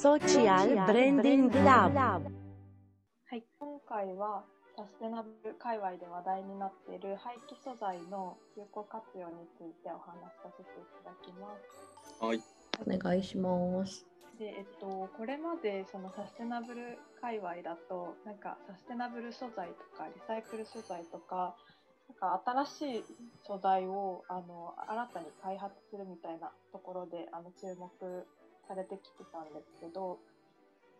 Social Branding Lab はい、今回はサステナブル界隈で話題になっている廃棄素材の有効活用についてお話しさせていただきます。はい。お願いします。で、えっと、これまでそのサステナブル界隈だと、なんかサステナブル素材とかリサイクル素材とか、なんか新しい素材をあの新たに開発するみたいなところであの注目されてきてたんですけど、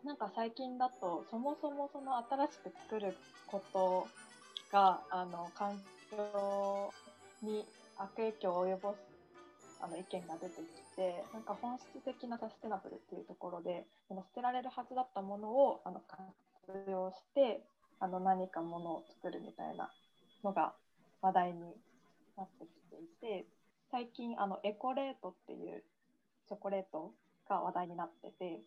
なんか最近だとそもそもその新しく作ることがあの環境に悪影響を及ぼすあの意見が出てきてなんか本質的なサステナブルっていうところでその捨てられるはずだったものをあの活用してあの何かものを作るみたいなのが話題になってきていて最近あのエコレートっていうチョコレートが話題になってて。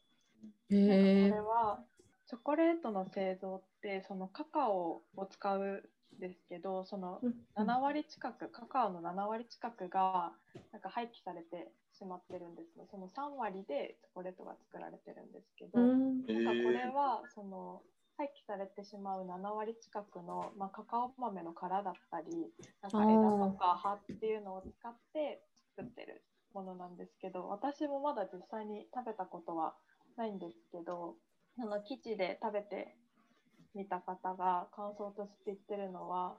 これはチョコレートの製造ってそのカカオを使うんですけどその7割近くカカオの7割近くがなんか廃棄されてしまってるんですね。その3割でチョコレートが作られてるんですけど、なんかこれはその廃棄されてしまう7割近くの、まあ、カカオ豆の殻だったりなんか枝とか葉っていうのを使って作ってるものなんですけど私もまだ実際に食べたことはないんですけどあの基地で食べてみた方が感想として言ってるのは、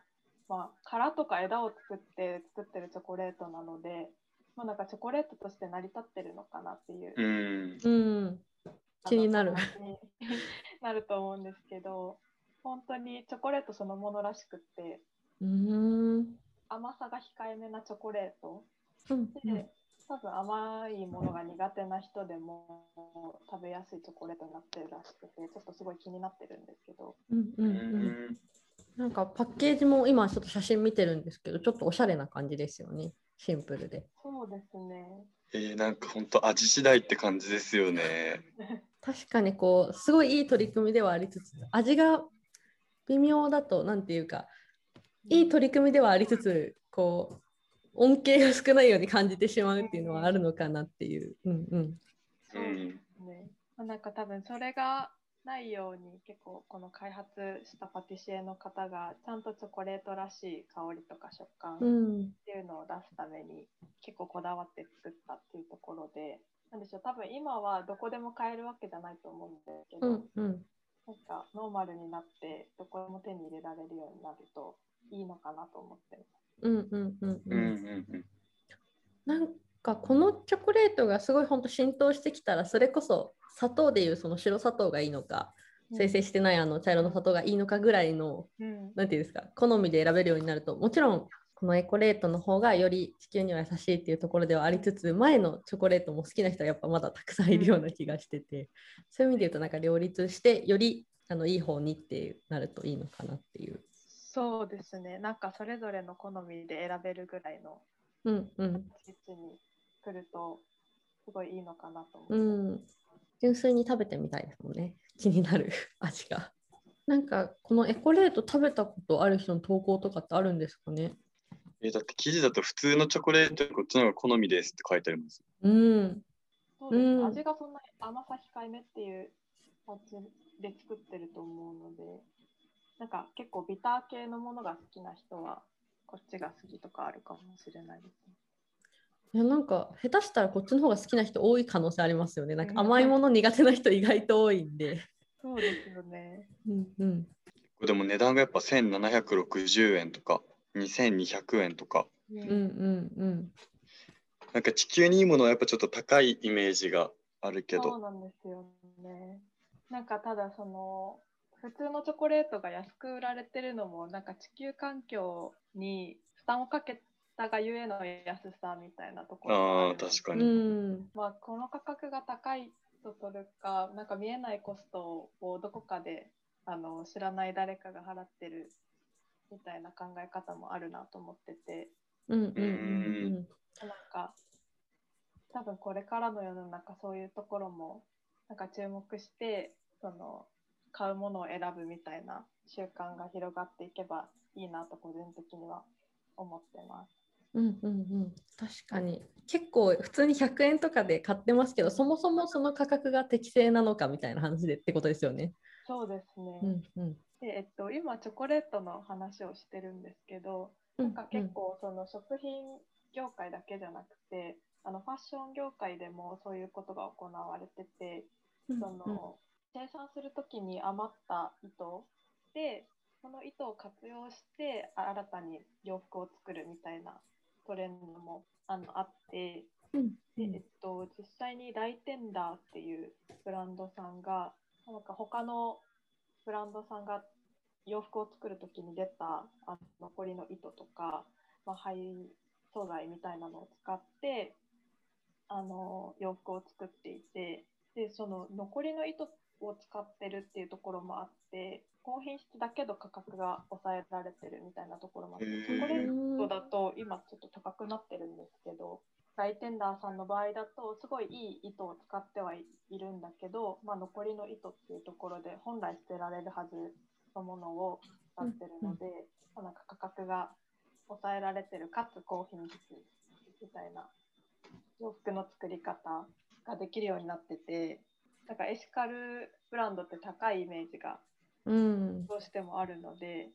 まあ、殻とか枝を作って作ってるチョコレートなので、まあ、なんかチョコレートとして成り立ってるのかなっていううん。うん。気になる。なると思うんですけど本当にチョコレートそのものらしくってうん。甘さが控えめなチョコレート。うん。で多分甘いものが苦手な人でも食べやすいチョコレートになってるらしくてちょっとすごい気になってるんですけどうんううんうんん。なんかパッケージも今ちょっと写真見てるんですけどちょっとおしゃれな感じですよねシンプルでそうですねえー、なんか本当味次第って感じですよね。確かにこうすごいいい取り組みではありつつ味が微妙だとなんていうかいい取り組みではありつつこう恩恵が少ないように感じてしまうっていうのはあるのかなっていう。うんうんそうですね。まあ、なんか多分それがないように結構この開発したパティシエの方がちゃんとチョコレートらしい香りとか食感っうんていうのを出すために結構こだわって作ったっていうところでなんでしょう多分今はどこでも買えるわけじゃないと思うんですけど、うんうんなんかノーマルになってどこでも手に入れられるようになるといいのかなと思ってます。うんうんうんうんううんんうん。なんかこのチョコレートがすごい本当浸透してきたらそれこそ砂糖でいうその白砂糖がいいのか生成してないあの茶色の砂糖がいいのかぐらいのうんなんていうんですか好みで選べるようになるともちろんこのエコレートの方がより地球には優しいっていうところではありつつ前のチョコレートも好きな人はやっぱまだたくさんいるような気がしてて、そういう意味で言うとなんか両立してよりあのいい方にってなるといいのかなっていう。そうですね。なんかそれぞれの好みで選べるぐらいのうんうん。位置に来るとすごいいいのかなと思うって。ます。ん、純粋に食べてみたいですもんね。気になる。味が。なんかこのエコレート食べたことある人の投稿とかってあるんですかね？えーだって記事だと普通のチョコレートこっちの方が好みですって書いてあります。うん。そうです、うん。味がそんなに甘さ控えめっていう感じで作ってると思うので、なんか結構ビター系のものが好きな人はこっちが好きとかあるかもしれないですね。いやなんか下手したらこっちの方が好きな人多い可能性ありますよね。なんか甘いもの苦手な人意外と多いんで。そうですよね。うんうん。でも値段がやっぱ1760円とか2200円とか、うんうんうんうん。なんか地球にいいものはやっぱちょっと高いイメージがあるけそうど、なんですよね。なんかただその普通のチョコレートが安く売られてるのもなんか地球環境に負担をかけたがゆえの安さみたいなところがああ確かに。ん。まあ、この価格が高いと取るか、なんか見えないコストをどこかであの知らない誰かが払ってるみたいな考え方もあるなと思ってて、うんうんうんなんか多分これからの世の中そういうところもなんか注目してその買うものを選ぶみたいな習慣が広がっていけばいいなと個人的には思ってます。うんうんうん、確かに結構普通に100円とかで買ってますけどそもそもその価格が適正なのかみたいな話でってことですよね。そうですね。うんうんで、えっと、今チョコレートの話をしてるんですけど、うんなんか結構その食品業界だけじゃなくて、あのファッション業界でもそういうことが行われてて、うんその生産するときに余った糸でその糸を活用して新たに洋服を作るみたいなトレンドもあのあってうん。で、えっと、実際にライテンダーっていうブランドさんがなんか他のブランドさんが洋服を作るときに出たあの残りの糸とか、まあ、廃素材みたいなのを使ってあの洋服を作っていてでその残りの糸を使ってるっていうところもあって高品質だけど価格が抑えられてるみたいなところもあってチョコレー。トだと今ちょっと高くなってるんですけどライテンダーさんの場合だとすごいいい糸を使ってはいいるんだけど、まあ、残りの糸っていうところで本来捨てられるはずのものを使ってるので、まあなんか価格が抑えられてるかつ高品質みたいな洋服の作り方ができるようになっててなんかエシカルブランドって高いイメージがうん、どうしてもあるので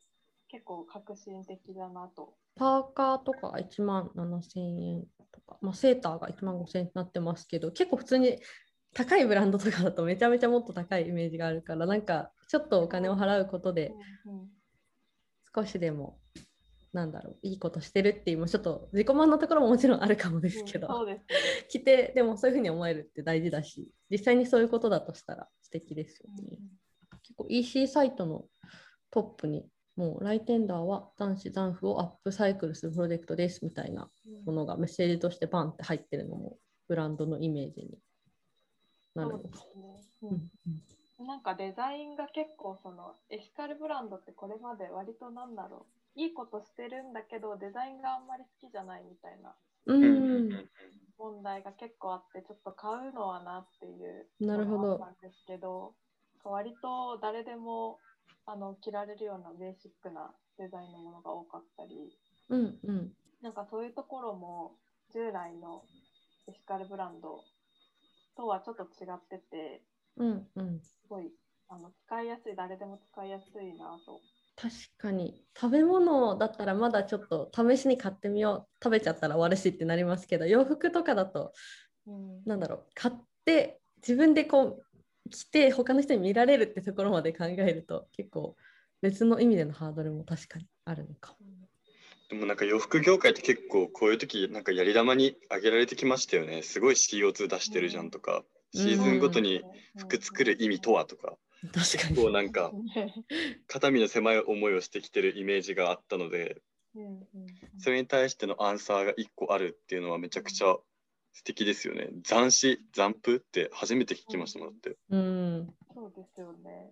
結構革新的だなと。パーカーとか1万7000円とか、まあ、セーターが1万5000円になってますけど結構普通に高いブランドとかだとめちゃめちゃもっと高いイメージがあるからなんかちょっとお金を払うことでうんうん。少しでもなんだろういいことしてるっていうちょっと自己満なところももちろんあるかもですけど、うんそうですね。着てでもそういうふうに思えるって大事だし実際にそういうことだとしたら素敵ですよね。結構 EC サイトのトップにもうライテンダーは男子残布をアップサイクルするプロジェクトですみたいなものがメッセージとしてバンって入ってるのもブランドのイメージになるのか。なんかデザインが結構そのエシカルブランドってこれまで割となんだろういいことしてるんだけどデザインがあんまり好きじゃないみたいな問題が結構あってちょっと買うのはなっていうなるほど。のがあったんですけど割と誰でもあの着られるようなベーシックなデザインのものが多かったりうんうん。なんかそういうところも従来のエシカルブランドとはちょっと違っててうんうん。すごいあの使いやすい誰でも使いやすいなと。確かに。食べ物だったらまだちょっと試しに買ってみよう。食べちゃったら終わるしってなりますけど洋服とかだとうん。なんだろう。買って自分でこう着て他の人に見られるってところまで考えると結構別の意味でのハードルも確かにあるのかも。でもなんか洋服業界って結構こういう時なんかやり玉に挙げられてきましたよね。すごい CO2 出してるじゃんとか、うん。シーズンごとに服作る意味とはとか、確か結に構なんか 肩身の狭い思いをしてきてるイメージがあったので、うんうんうんそれに対してのアンサーが1個あるっていうのはめちゃくちゃ素敵ですよね。残死、残布って初めて聞きましたもんだって。うんそうですよね。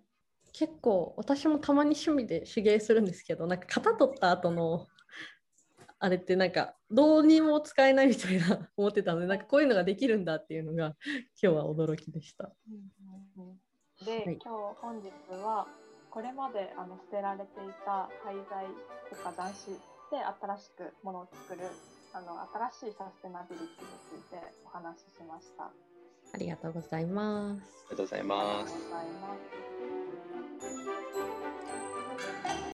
結構私もたまに趣味で手芸するんですけどなんか型取った後のあれってなんかどうにも使えないみたいな思ってたのでなんかこういうのができるんだっていうのが今日は驚きでした。うんうんうんで、はい今日本日はこれまであの捨てられていた廃材とか残紙で新しくものを作るあの新しいサステナビリティについてお話ししました。あありがとうございます。ありがとうございりがますとう。ございます。